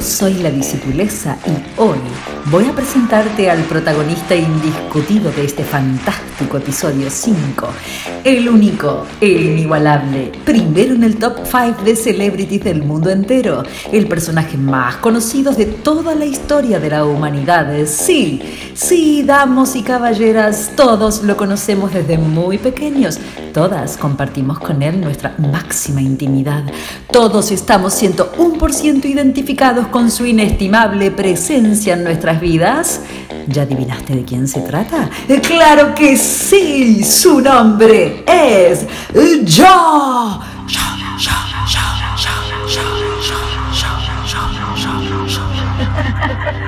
soy la discipulesa y hoy voy a presentarte al protagonista indiscutido de este fantástico episodio 5, el único, el inigualable, primero en el top 5 de celebrities del mundo entero, el personaje más conocido de toda la historia de la humanidad. Sí, sí, damos y caballeras, todos lo conocemos desde muy pequeños, todas compartimos con él nuestra máxima intimidad, todos estamos 101% identificados con su inestimable presencia en nuestras vidas. ¿Ya adivinaste de quién se trata? ¡Claro que sí! Su nombre es Yo.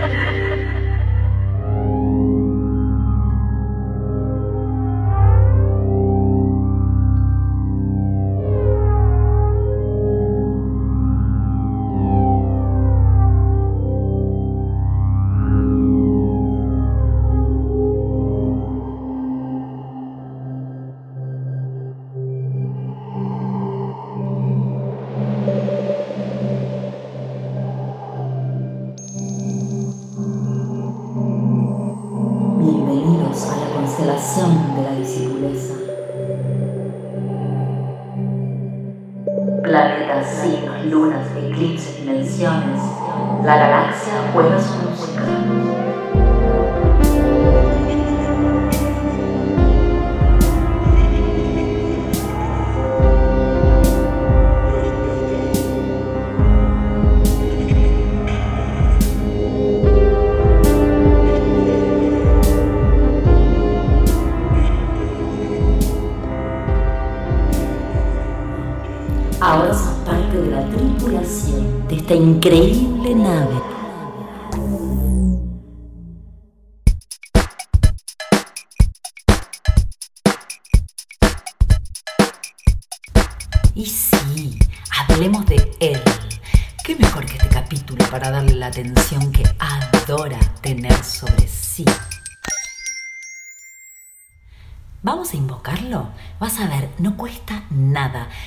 increíble nave.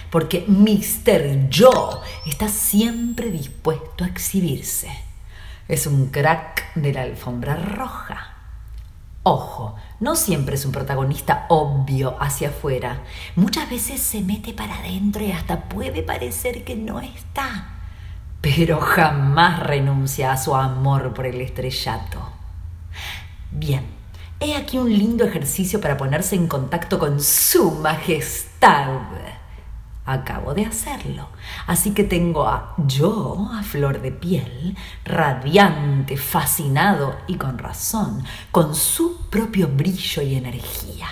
Porque Mr. Yo está siempre dispuesto a exhibirse. Es un crack de la alfombra roja. Ojo, no siempre es un protagonista obvio hacia afuera. Muchas veces se mete para adentro y hasta puede parecer que no está. Pero jamás renuncia a su amor por el estrellato. Bien, He aquí un lindo ejercicio para ponerse en contacto con su majestad. Acabo de hacerlo, así que tengo a yo a flor de piel, radiante, fascinado y con razón, con su propio brillo y energía.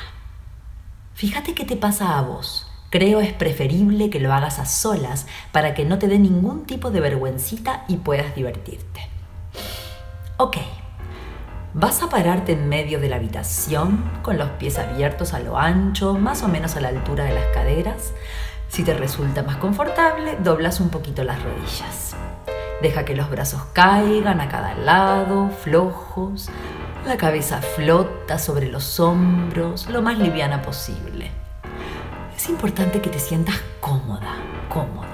Fíjate qué te pasa a vos. Creo es preferible que lo hagas a solas para que no te dé ningún tipo de vergüencita y puedas divertirte. Ok, Vas a pararte en medio de la habitación, con los pies abiertos a lo ancho, más o menos a la altura de las caderas. Si te resulta más confortable, doblas un poquito las rodillas. Deja que los brazos caigan a cada lado, flojos. La cabeza flota sobre los hombros, lo más liviana posible. Es importante que te sientas cómoda, cómodo.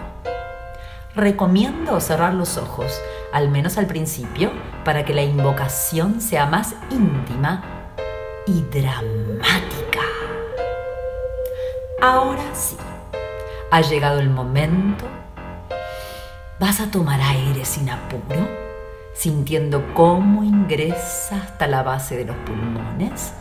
Recomiendo cerrar los ojos, al menos al principio, para que la invocación sea más íntima y dramática. Ahora sí, ha llegado el momento. Vas a tomar aire sin apuro, sintiendo cómo ingresa hasta la base de los pulmones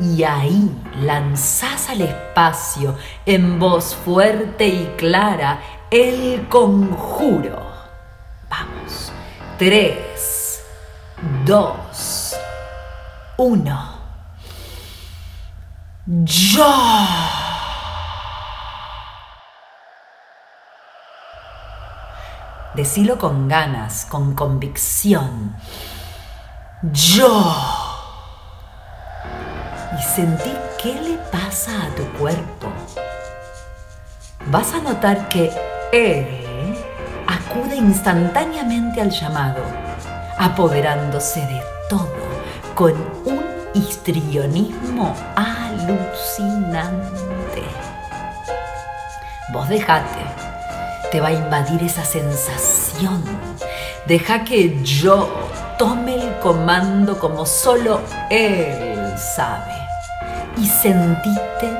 y ahí lanzás al espacio en voz fuerte y clara el conjuro. Vamos. Tres, dos, uno. Yo. Decilo con ganas, con convicción. Yo. Y sentí qué le pasa a tu cuerpo. Vas a notar que él acude instantáneamente al llamado, apoderándose de todo con un histrionismo alucinante. Vos dejate, te va a invadir esa sensación Deja que yo tome el comando como solo él sabe. Y sentite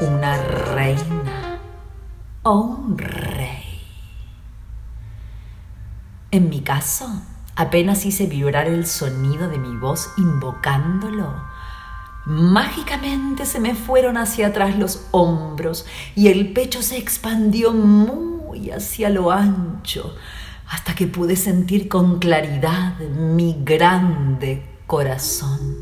una reina o un rey. En mi caso, apenas hice vibrar el sonido de mi voz invocándolo, mágicamente se me fueron hacia atrás los hombros y el pecho se expandió muy hacia lo ancho, hasta que pude sentir con claridad mi grande corazón.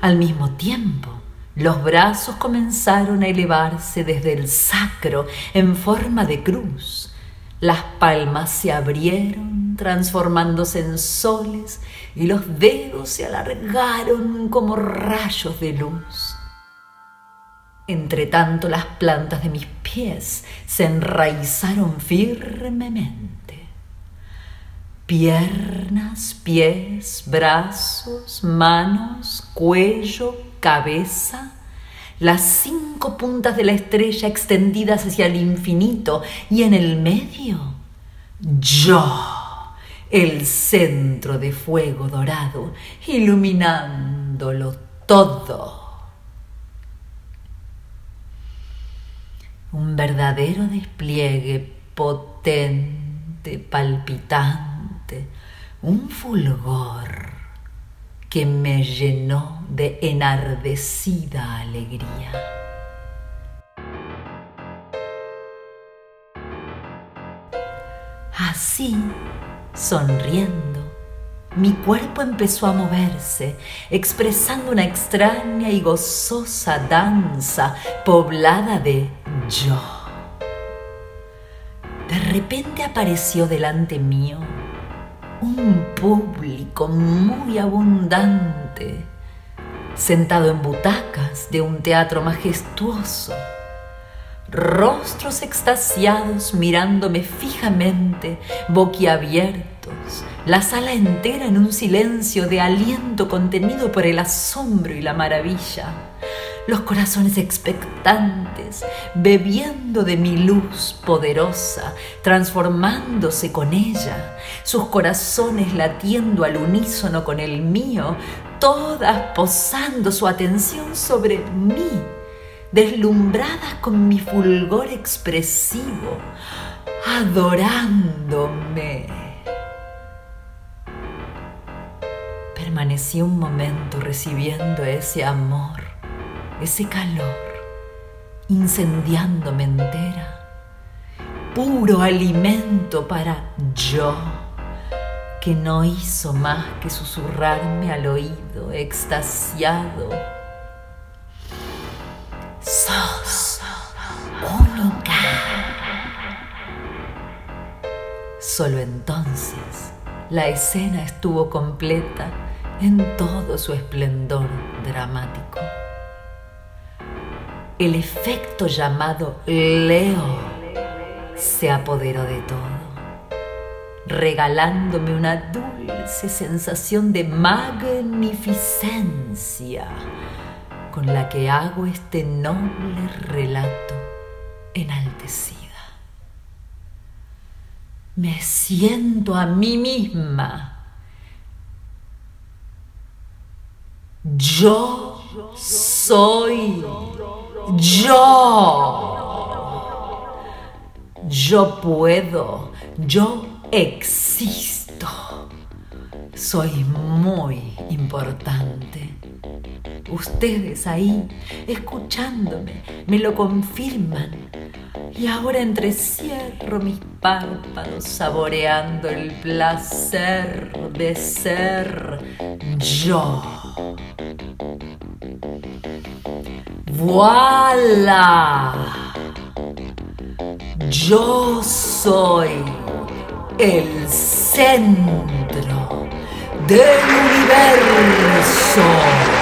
Al mismo tiempo, los brazos comenzaron a elevarse desde el sacro en forma de cruz. Las palmas se abrieron, transformándose en soles, y los dedos se alargaron como rayos de luz. Entre tanto, las plantas de mis pies se enraizaron firmemente piernas, pies, brazos, manos, cuello, cabeza, las cinco puntas de la estrella extendidas hacia el infinito y en el medio, yo, el centro de fuego dorado, iluminándolo todo. Un verdadero despliegue potente, palpitante un fulgor que me llenó de enardecida alegría. Así, sonriendo, mi cuerpo empezó a moverse, expresando una extraña y gozosa danza poblada de yo. De repente apareció delante mío un público muy abundante, sentado en butacas de un teatro majestuoso, rostros extasiados mirándome fijamente, boquiabiertos, la sala entera en un silencio de aliento contenido por el asombro y la maravilla los corazones expectantes, bebiendo de mi luz poderosa, transformándose con ella, sus corazones latiendo al unísono con el mío, todas posando su atención sobre mí, deslumbradas con mi fulgor expresivo, adorándome. Permanecí un momento recibiendo ese amor ese calor incendiándome entera, puro alimento para yo, que no hizo más que susurrarme al oído extasiado. Solo entonces la escena estuvo completa en todo su esplendor dramático el efecto llamado Leo se apoderó de todo, regalándome una dulce sensación de magnificencia con la que hago este noble relato enaltecida. Me siento a mí misma. Yo soy yo. Yo puedo. Yo existo. Soy muy importante. Ustedes ahí, escuchándome, me lo confirman. Y ahora entrecierro mis párpados saboreando el placer de ser yo. ¡Voilà! Yo soy el centro del universo.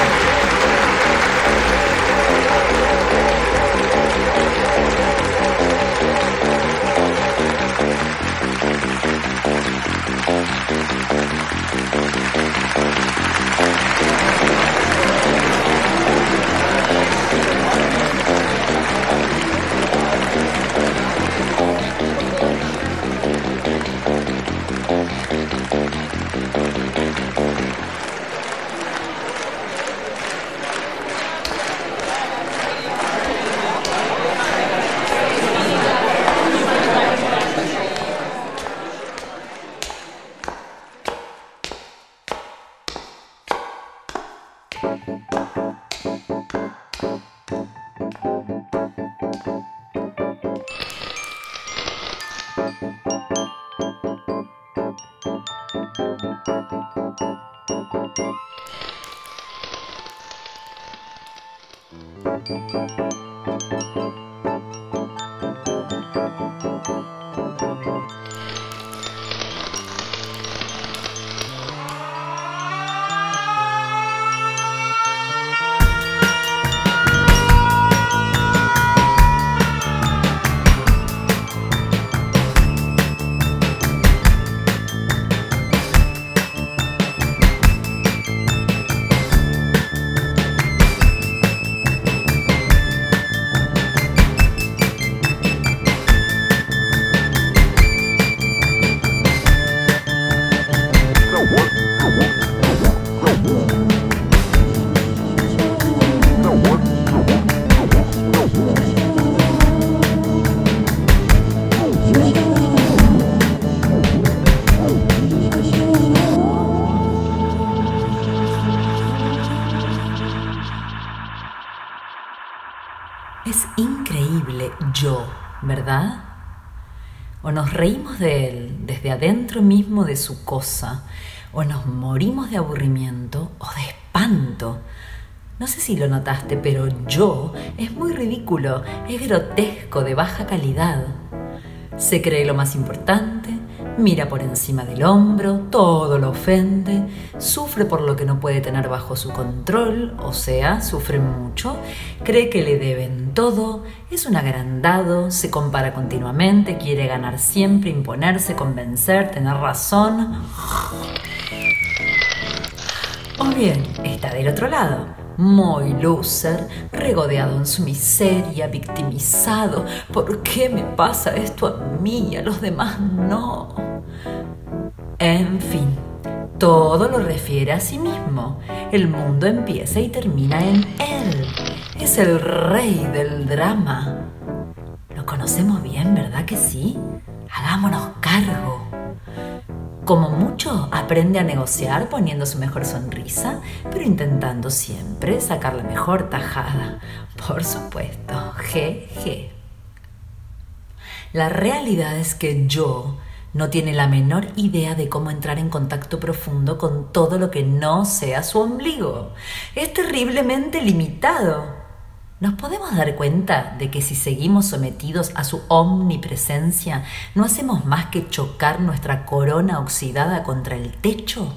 De él desde adentro mismo de su cosa, o nos morimos de aburrimiento o de espanto. No sé si lo notaste, pero yo es muy ridículo, es grotesco, de baja calidad. Se cree lo más importante, mira por encima del hombro, todo lo ofende, sufre por lo que no puede tener bajo su control, o sea, sufre mucho, cree que le deben todo, es un agrandado, se compara continuamente, quiere ganar siempre, imponerse, convencer, tener razón. O bien, está del otro lado muy loser, regodeado en su miseria, victimizado. ¿Por qué me pasa esto a mí y a los demás no? En fin, todo lo refiere a sí mismo. El mundo empieza y termina en él. Es el rey del drama. Lo conocemos bien, ¿verdad que sí? Hagámonos cargo. Como mucho, aprende a negociar poniendo su mejor sonrisa, pero intentando siempre sacar la mejor tajada. Por supuesto, jeje. La realidad es que yo no tiene la menor idea de cómo entrar en contacto profundo con todo lo que no sea su ombligo. Es terriblemente limitado nos podemos dar cuenta de que si seguimos sometidos a su omnipresencia, no hacemos más que chocar nuestra corona oxidada contra el techo.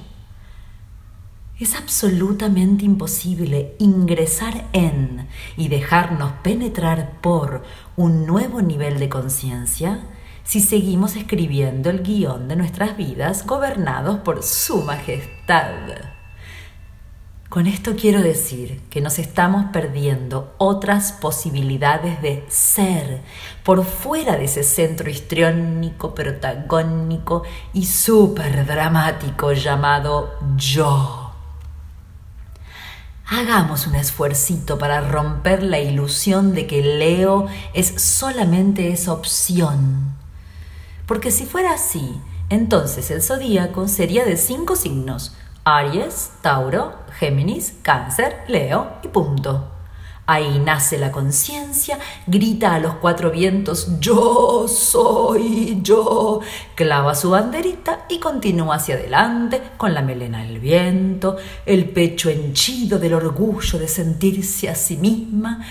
Es absolutamente imposible ingresar en y dejarnos penetrar por un nuevo nivel de conciencia si seguimos escribiendo el guion de nuestras vidas gobernados por su majestad. Con esto quiero decir que nos estamos perdiendo otras posibilidades de ser por fuera de ese centro histriónico, protagónico y súper dramático llamado yo. Hagamos un esfuercito para romper la ilusión de que Leo es solamente esa opción. Porque si fuera así, entonces el zodíaco sería de cinco signos, Aries, Tauro, Géminis, Cáncer, Leo y punto. Ahí nace la conciencia, grita a los cuatro vientos, yo soy yo, clava su banderita y continúa hacia adelante con la melena del viento, el pecho henchido del orgullo de sentirse a sí misma,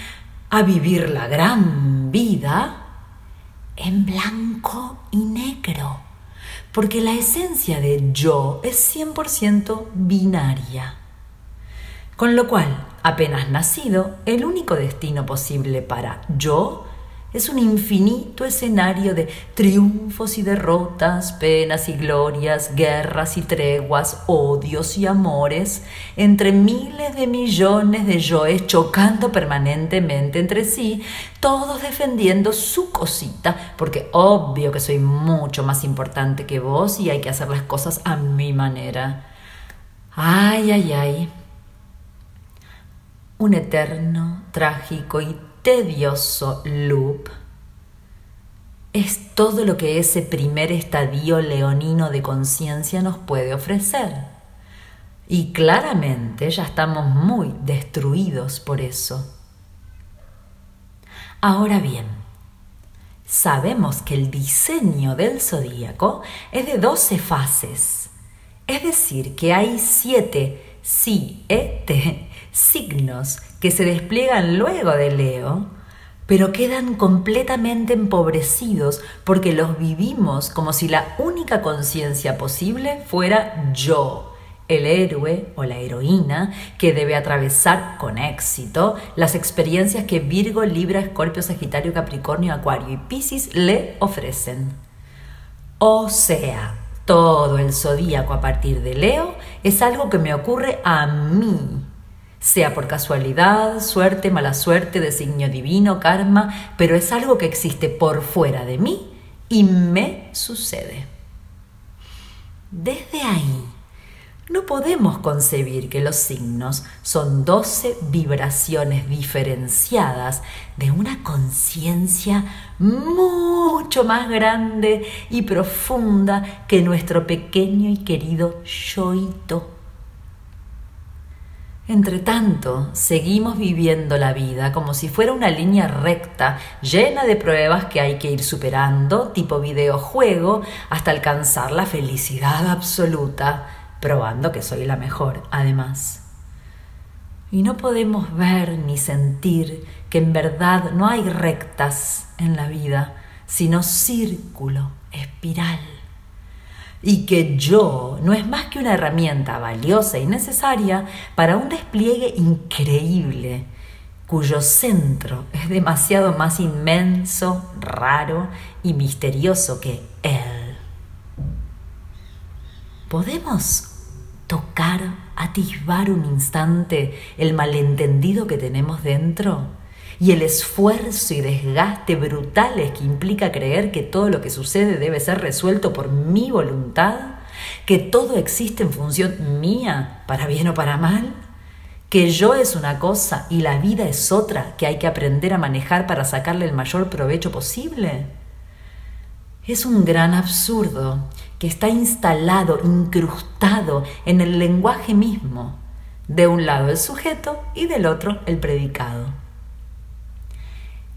a vivir la gran vida en blanco y negro porque la esencia de yo es 100% binaria. Con lo cual, apenas nacido, el único destino posible para yo es un infinito escenario de triunfos y derrotas, penas y glorias, guerras y treguas, odios y amores, entre miles de millones de yoes chocando permanentemente entre sí, todos defendiendo su cosita, porque obvio que soy mucho más importante que vos y hay que hacer las cosas a mi manera. Ay, ay, ay. Un eterno, trágico y tedioso loop es todo lo que ese primer estadio leonino de conciencia nos puede ofrecer. Y claramente ya estamos muy destruidos por eso. Ahora bien, sabemos que el diseño del zodíaco es de 12 fases, es decir, que hay siete siete signos que se despliegan luego de Leo, pero quedan completamente empobrecidos porque los vivimos como si la única conciencia posible fuera yo, el héroe o la heroína que debe atravesar con éxito las experiencias que Virgo, Libra, Escorpio, Sagitario, Capricornio, Acuario y Piscis le ofrecen. O sea, todo el zodíaco a partir de Leo es algo que me ocurre a mí, sea por casualidad, suerte, mala suerte, designio divino, karma, pero es algo que existe por fuera de mí y me sucede. Desde ahí, no podemos concebir que los signos son doce vibraciones diferenciadas de una conciencia mucho más grande y profunda que nuestro pequeño y querido yoito. Entre tanto, seguimos viviendo la vida como si fuera una línea recta, llena de pruebas que hay que ir superando, tipo videojuego, hasta alcanzar la felicidad absoluta probando que soy la mejor, además. Y no podemos ver ni sentir que en verdad no hay rectas en la vida, sino círculo, espiral. Y que yo no es más que una herramienta valiosa y necesaria para un despliegue increíble, cuyo centro es demasiado más inmenso, raro y misterioso que él. ¿Podemos tocar, atisbar un instante el malentendido que tenemos dentro y el esfuerzo y desgaste brutales que implica creer que todo lo que sucede debe ser resuelto por mi voluntad, que todo existe en función mía, para bien o para mal, que yo es una cosa y la vida es otra que hay que aprender a manejar para sacarle el mayor provecho posible. Es un gran absurdo que está instalado, incrustado en el lenguaje mismo. De un lado el sujeto y del otro el predicado.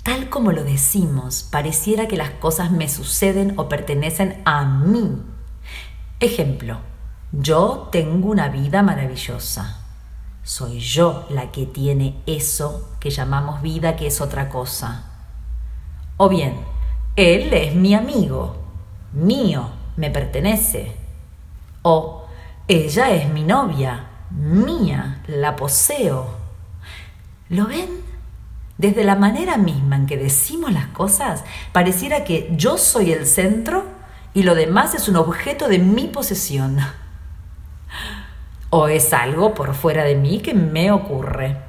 Tal como lo decimos, pareciera que las cosas me suceden o pertenecen a mí. Ejemplo, yo tengo una vida maravillosa. Soy yo la que tiene eso que llamamos vida, que es otra cosa. O bien, él es mi amigo, mío, me pertenece. O ella es mi novia, mía, la poseo. ¿Lo ven? Desde la manera misma en que decimos las cosas, pareciera que yo soy el centro y lo demás es un objeto de mi posesión. O es algo por fuera de mí que me ocurre.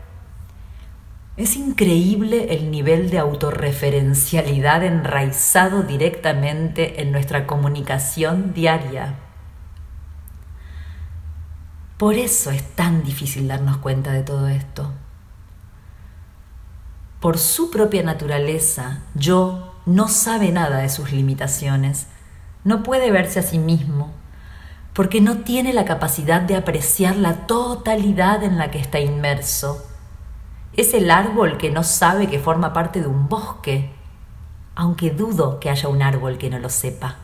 Es increíble el nivel de autorreferencialidad enraizado directamente en nuestra comunicación diaria. Por eso es tan difícil darnos cuenta de todo esto. Por su propia naturaleza, yo no sabe nada de sus limitaciones, no puede verse a sí mismo, porque no tiene la capacidad de apreciar la totalidad en la que está inmerso es el árbol que no sabe que forma parte de un bosque, aunque dudo que haya un árbol que no lo sepa.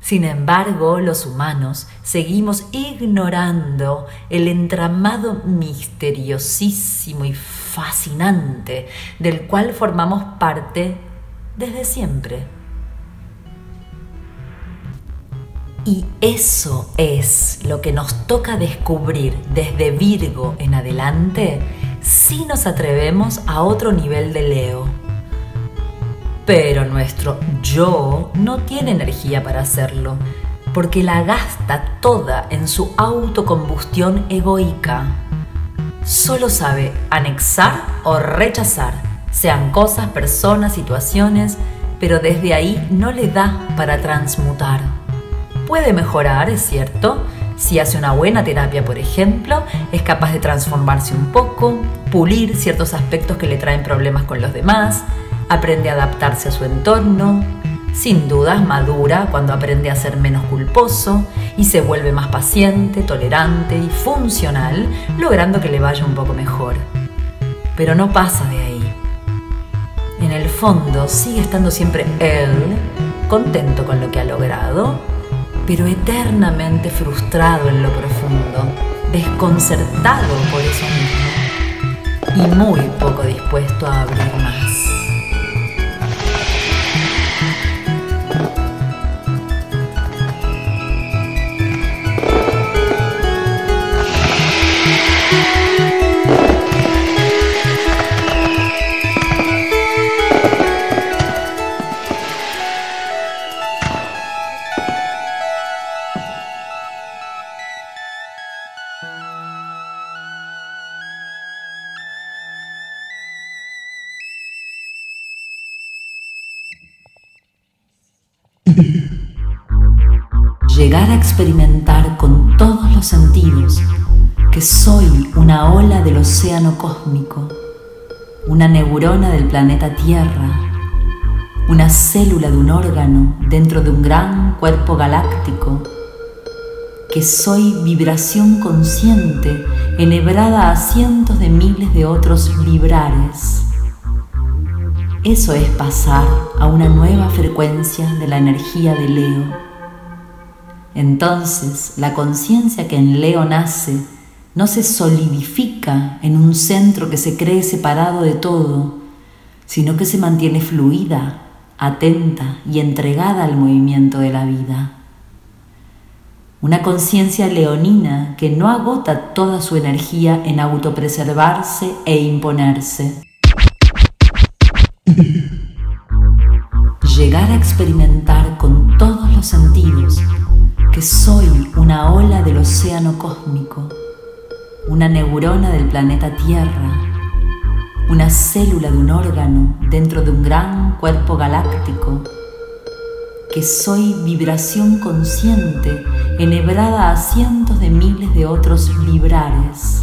Sin embargo, los humanos seguimos ignorando el entramado misteriosísimo y fascinante del cual formamos parte desde siempre. Y eso es lo que nos toca descubrir desde Virgo en adelante si nos atrevemos a otro nivel de Leo. Pero nuestro yo no tiene energía para hacerlo, porque la gasta toda en su autocombustión egoica. Solo sabe anexar o rechazar, sean cosas, personas, situaciones, pero desde ahí no le da para transmutar. Puede mejorar, es cierto, si hace una buena terapia, por ejemplo, es capaz de transformarse un poco, pulir ciertos aspectos que le traen problemas con los demás, aprende a adaptarse a su entorno, sin dudas madura cuando aprende a ser menos culposo y se vuelve más paciente, tolerante y funcional, logrando que le vaya un poco mejor. Pero no pasa de ahí. En el fondo sigue estando siempre él, contento con lo que ha logrado, pero eternamente frustrado en lo profundo. desconcertado por eso mismo y muy poco dispuesto a abrir más. Experimentar con todos los sentidos que soy una ola del océano cósmico, una neurona del planeta Tierra, una célula de un órgano dentro de un gran cuerpo galáctico, que soy vibración consciente enhebrada a cientos de miles de otros vibrares eso es pasar a una nueva frecuencia de la energía de Leo. Entonces, la conciencia que en Leo nace no se solidifica en un centro que se cree separado de todo, sino que se mantiene fluida, atenta y entregada al movimiento de la vida. Una conciencia leonina que no agota toda su energía en autopreservarse e imponerse Llegar a experimentar con todos los sentidos que soy una ola del océano cósmico, una neurona del planeta Tierra, una célula de un órgano dentro de un gran cuerpo galáctico, que soy vibración consciente enhebrada a cientos de miles de otros vibrares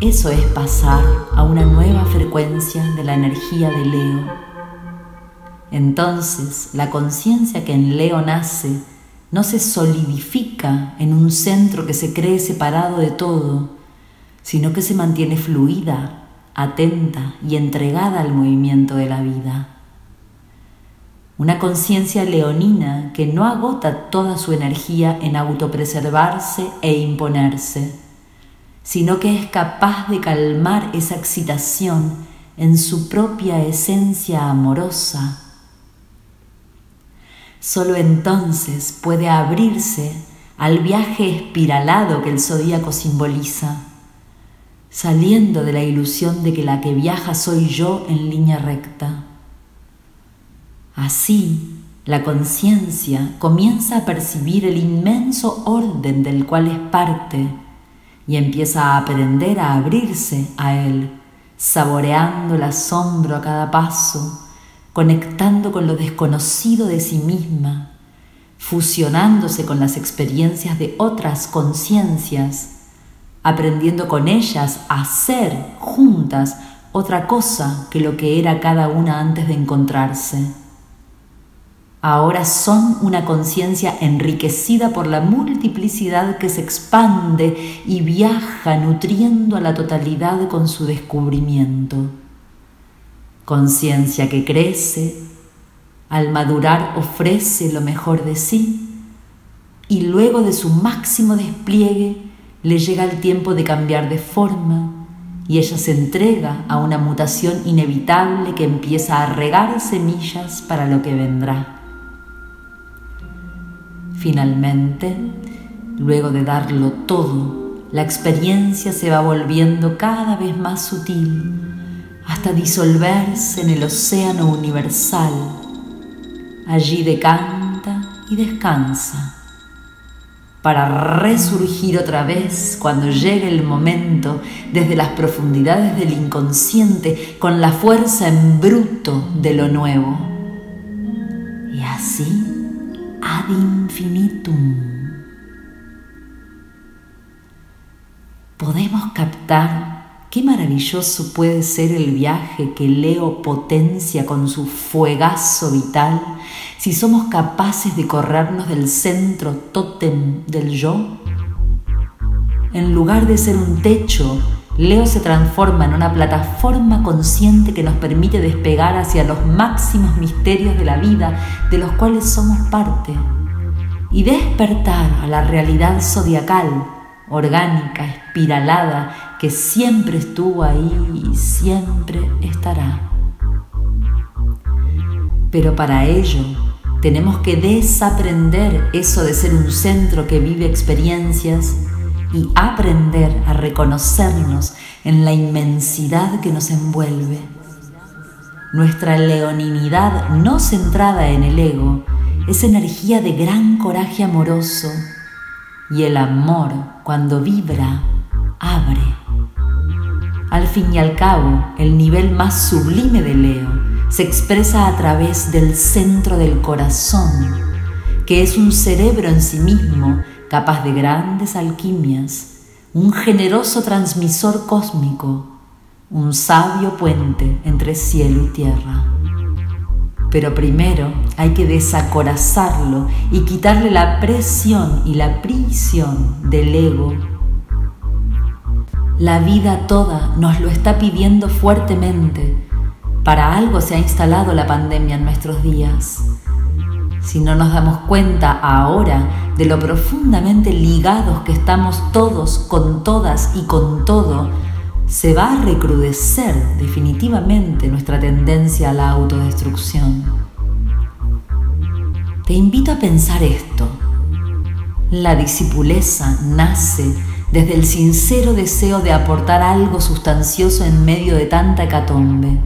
eso es pasar a una nueva frecuencia de la energía de Leo. Entonces, la conciencia que en Leo nace no se solidifica en un centro que se cree separado de todo, sino que se mantiene fluida, atenta y entregada al movimiento de la vida. Una conciencia leonina que no agota toda su energía en autopreservarse e imponerse sino que es capaz de calmar esa excitación en su propia esencia amorosa. Solo entonces puede abrirse al viaje espiralado que el zodíaco simboliza, saliendo de la ilusión de que la que viaja soy yo en línea recta. Así, la conciencia comienza a percibir el inmenso orden del cual es parte y empieza a aprender a abrirse a Él, saboreando el asombro a cada paso, conectando con lo desconocido de sí misma, fusionándose con las experiencias de otras conciencias, aprendiendo con ellas a ser juntas otra cosa que lo que era cada una antes de encontrarse ahora son una conciencia enriquecida por la multiplicidad que se expande y viaja nutriendo a la totalidad con su descubrimiento. Conciencia que crece, al madurar ofrece lo mejor de sí y luego de su máximo despliegue le llega el tiempo de cambiar de forma y ella se entrega a una mutación inevitable que empieza a regar semillas para lo que vendrá. Finalmente, luego de darlo todo, la experiencia se va volviendo cada vez más sutil hasta disolverse en el océano universal. Allí decanta y descansa para resurgir otra vez cuando llegue el momento desde las profundidades del inconsciente con la fuerza en bruto de lo nuevo. Y así ad infinitum. Podemos captar qué maravilloso puede ser el viaje que Leo potencia con su fuegazo vital si somos capaces de corrernos del centro tótem del yo. En lugar de ser un techo, Leo se transforma en una plataforma consciente que nos permite despegar hacia los máximos misterios de la vida de los cuales somos parte y despertar a la realidad zodiacal orgánica, espiralada, que siempre estuvo ahí y siempre estará. Pero para ello tenemos que desaprender eso de ser un centro que vive experiencias y aprender a reconocernos en la inmensidad que nos envuelve. Nuestra leoninidad no centrada en el ego es energía de gran coraje amoroso y el amor cuando vibra abre. Al fin y al cabo, el nivel más sublime de Leo se expresa a través del centro del corazón, que es un cerebro en sí mismo capaz de grandes alquimias, un generoso transmisor cósmico, un sabio puente entre cielo y tierra. Pero primero hay que desacorazarlo y quitarle la presión y la prisión del ego. La vida toda nos lo está pidiendo fuertemente para algo se ha instalado la pandemia en nuestros días. Si no nos damos cuenta ahora de lo profundamente ligados que estamos todos con todas y con todo, se va a recrudecer definitivamente nuestra tendencia a la autodestrucción. Te invito a pensar esto. La discipuleza nace desde el sincero deseo de aportar algo sustancioso en medio de tanta hecatombe.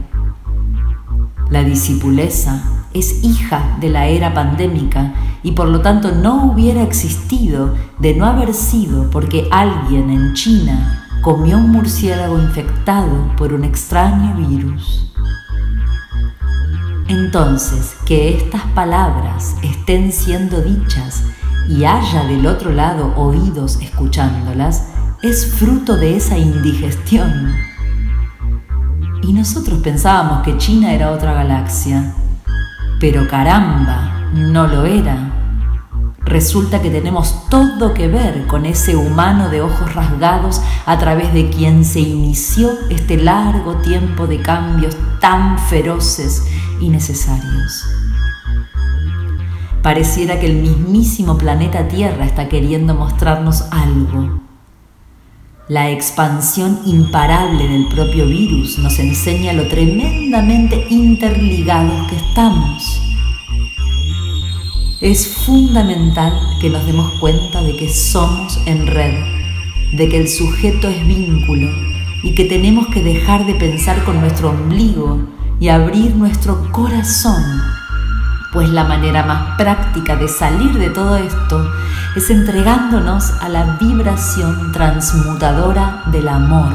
La discipuleza es hija de la era pandémica y por lo tanto no hubiera existido de no haber sido porque alguien en China comió un murciélago infectado por un extraño virus. Entonces, que estas palabras estén siendo dichas y haya del otro lado oídos escuchándolas, es fruto de esa indigestión y nosotros pensábamos que China era otra galaxia. Pero caramba, no lo era. Resulta que tenemos todo que ver con ese humano de ojos rasgados a través de quien se inició este largo tiempo de cambios tan feroces y necesarios. Pareciera que el mismísimo planeta Tierra está queriendo mostrarnos algo la expansión imparable del propio virus nos enseña lo tremendamente interligados que estamos. Es fundamental que nos demos cuenta de que somos en red, de que el sujeto es vínculo y que tenemos que dejar de pensar con nuestro ombligo y abrir nuestro corazón pues la manera más práctica de salir de todo esto es entregándonos a la vibración transmutadora del amor.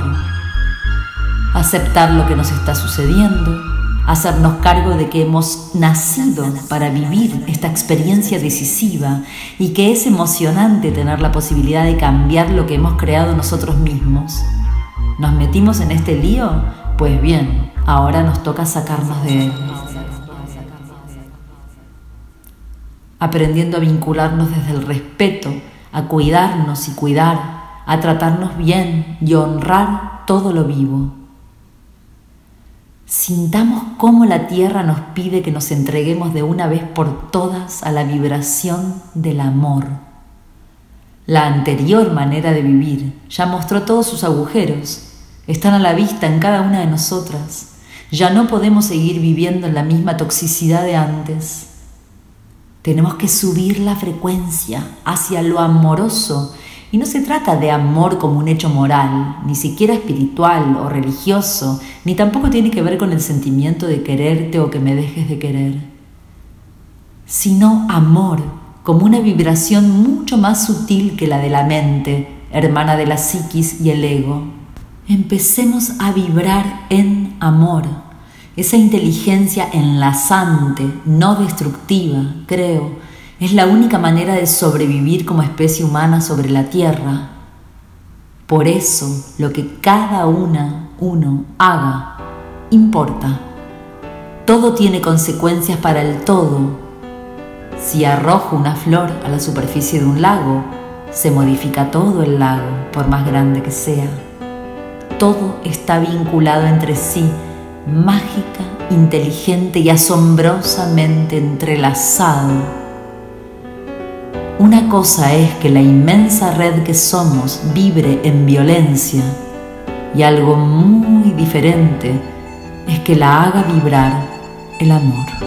Aceptar lo que nos está sucediendo, hacernos cargo de que hemos nacido para vivir esta experiencia decisiva y que es emocionante tener la posibilidad de cambiar lo que hemos creado nosotros mismos. ¿Nos metimos en este lío? Pues bien, ahora nos toca sacarnos de él. Aprendiendo a vincularnos desde el respeto, a cuidarnos y cuidar, a tratarnos bien y honrar todo lo vivo. Sintamos cómo la tierra nos pide que nos entreguemos de una vez por todas a la vibración del amor. La anterior manera de vivir ya mostró todos sus agujeros, están a la vista en cada una de nosotras. Ya no podemos seguir viviendo en la misma toxicidad de antes. Tenemos que subir la frecuencia hacia lo amoroso. Y no se trata de amor como un hecho moral, ni siquiera espiritual o religioso, ni tampoco tiene que ver con el sentimiento de quererte o que me dejes de querer, sino amor como una vibración mucho más sutil que la de la mente, hermana de la psiquis y el ego. Empecemos a vibrar en amor esa inteligencia enlazante, no destructiva, creo, es la única manera de sobrevivir como especie humana sobre la Tierra. Por eso lo que cada una, uno, haga, importa. Todo tiene consecuencias para el todo. Si arrojo una flor a la superficie de un lago, se modifica todo el lago, por más grande que sea. Todo está vinculado entre sí mágica, inteligente y asombrosamente entrelazado. Una cosa es que la inmensa red que somos vibre en violencia y algo muy diferente es que la haga vibrar el amor.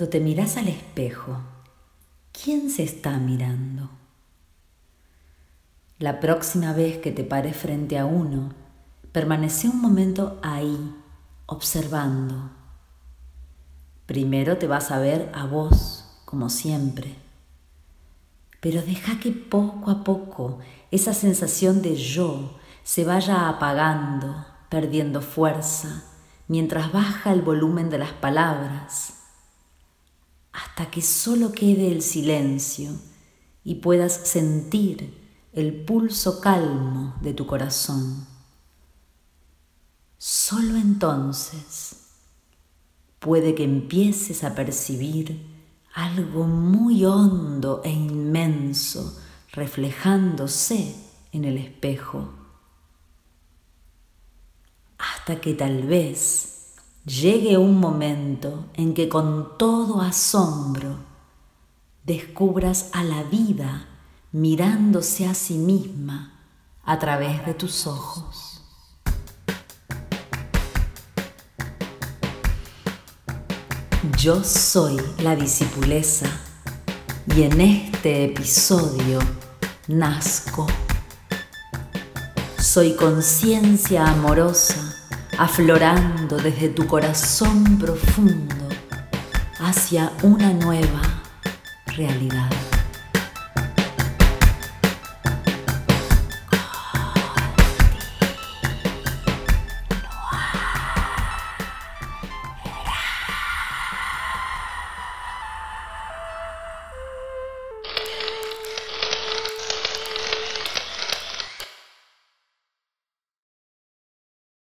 Cuando te miras al espejo, ¿quién se está mirando? La próxima vez que te pares frente a uno, permanece un momento ahí, observando. Primero te vas a ver a vos, como siempre, pero deja que poco a poco esa sensación de yo se vaya apagando, perdiendo fuerza, mientras baja el volumen de las palabras hasta que solo quede el silencio y puedas sentir el pulso calmo de tu corazón. Solo entonces puede que empieces a percibir algo muy hondo e inmenso reflejándose en el espejo, hasta que tal vez llegue un momento en que con todo asombro descubras a la vida mirándose a sí misma a través de tus ojos. Yo soy la discipuleza y en este episodio nazco. Soy conciencia amorosa aflorando desde tu corazón profundo hacia una nueva realidad.